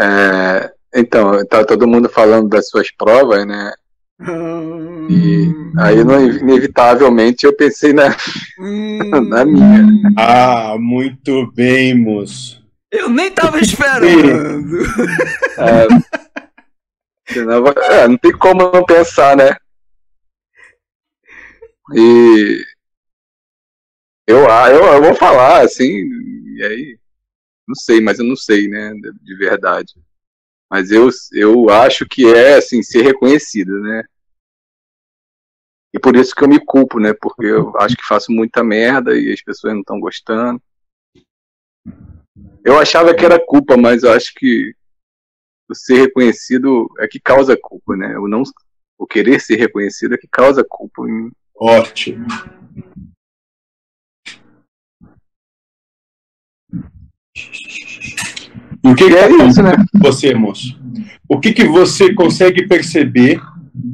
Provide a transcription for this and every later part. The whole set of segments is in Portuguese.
É, então, tá todo mundo falando das suas provas, né? E aí, inevitavelmente, eu pensei na, na minha. Ah, muito bem, moço. Eu nem tava esperando. é, senão, é, não tem como não pensar, né? E eu, ah, eu, eu vou falar, assim, e aí, não sei, mas eu não sei, né, de verdade. Mas eu, eu acho que é, assim, ser reconhecida, né? E por isso que eu me culpo, né? Porque eu acho que faço muita merda e as pessoas não estão gostando. Eu achava que era culpa, mas eu acho que o ser reconhecido é que causa culpa, né? O não o querer ser reconhecido é que causa culpa em. Ótimo. O que, que é isso, né? Você, moço. O que, que você consegue perceber,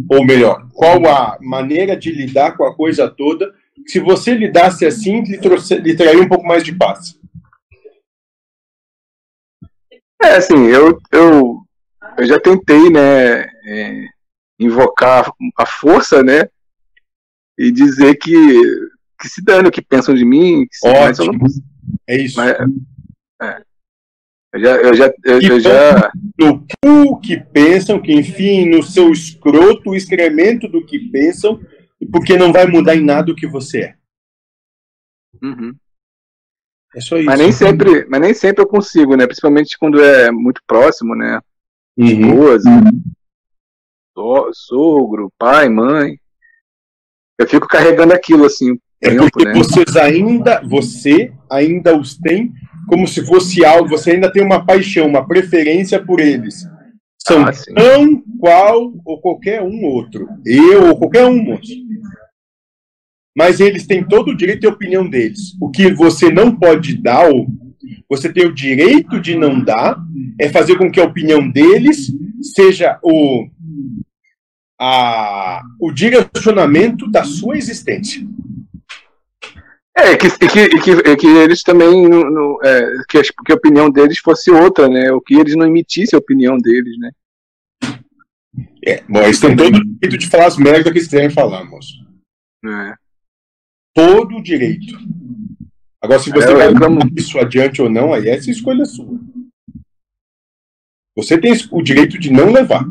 ou melhor, qual a maneira de lidar com a coisa toda? Se você lidasse assim, lhe, trouxe, lhe traria um pouco mais de paz. É, assim, eu, eu, eu já tentei, né, é, invocar a força, né, e dizer que, que se dane o que pensam de mim. Que se, Ótimo. Não, é isso. Mas, é. Eu já. Eu já, eu, eu já... No cu que pensam, que enfim, no seu escroto, o excremento do que pensam, porque não vai mudar em nada o que você é. Uhum. É só isso. Mas nem sempre, mas nem sempre eu consigo, né? Principalmente quando é muito próximo, né? Uhum. Esposa, uhum. sogro, pai, mãe. Eu fico carregando aquilo assim. É tempo, porque né? vocês ainda, você ainda os tem como se fosse algo, você ainda tem uma paixão, uma preferência por eles. São ah, tão qual ou qualquer um outro. Eu ou qualquer um, moço. Mas eles têm todo o direito e opinião deles. O que você não pode dar, ou você tem o direito de não dar, é fazer com que a opinião deles seja o, a, o direcionamento da sua existência. É, que, que, que, que eles também, no, é, que, que a opinião deles fosse outra, né? O que eles não emitissem a opinião deles, né? É, bom, eles têm todo o direito de falar as merdas que eles quiserem falar, moço. É. Todo o direito. Agora, se você é, vai levar isso adiante ou não, aí essa é escolha sua. Você tem o direito de não levar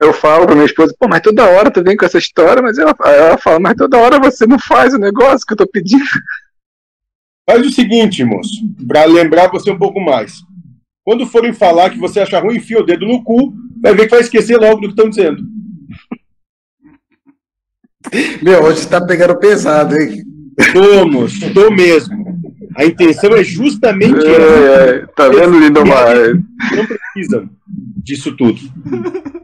eu falo pra minha esposa, pô, mas toda hora tu vem com essa história, mas ela, ela fala, mas toda hora você não faz o negócio que eu tô pedindo. Faz o seguinte, moço, pra lembrar você um pouco mais. Quando forem falar que você acha ruim, enfia o dedo no cu, vai ver que vai esquecer logo do que estão dizendo. Meu, hoje tá pegando pesado, hein? Tô, moço, tô mesmo. A intenção é justamente é, essa. É, tá vendo, Lindomar? Não precisa disso tudo.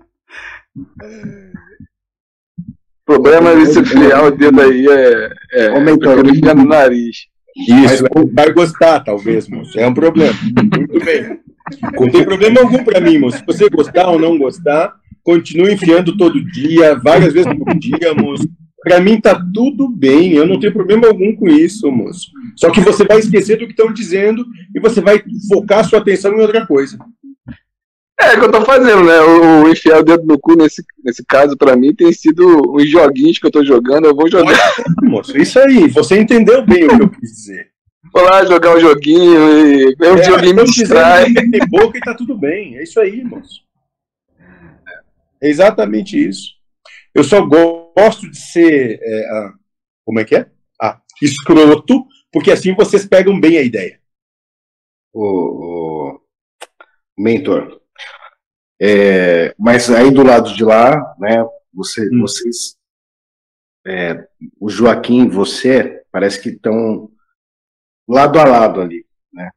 O problema de se enfiar o dedo aí é, é Aumentou. no nariz. Isso, vai gostar, talvez, moço. É um problema. Muito bem. Não tem problema algum para mim, moço. Se você gostar ou não gostar, continue enfiando todo dia, várias vezes por dia, moço. Para mim tá tudo bem, eu não tenho problema algum com isso, moço. Só que você vai esquecer do que estão dizendo e você vai focar sua atenção em outra coisa. É, é o que eu tô fazendo, né? O, o enfiar o dedo no cu nesse, nesse caso, pra mim, tem sido uns joguinhos que eu tô jogando, eu vou jogar. moço, isso aí, você entendeu bem o que eu quis dizer. Vou lá jogar um joguinho e é, um joguinho me distrai. Tem boca e tá tudo bem, é isso aí, moço. É exatamente isso. Eu só gosto de ser, é, ah, como é que é? Ah, escroto, porque assim vocês pegam bem a ideia. O, o mentor, é, mas aí do lado de lá, né, você, hum. vocês, é, o Joaquim e você, parece que estão lado a lado ali, né?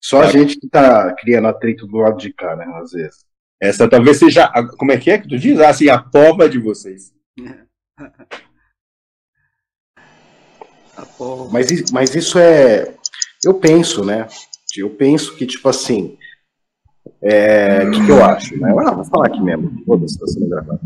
Só a gente que tá criando atrito do lado de cá, né, às vezes. Essa talvez seja, como é que é que tu diz? Ah, assim, a prova de vocês. mas, mas isso é, eu penso, né, eu penso que, tipo assim, é, o que, que, eu acho? Né? Ah, vou falar aqui mesmo. Foda-se, tá sendo gravado.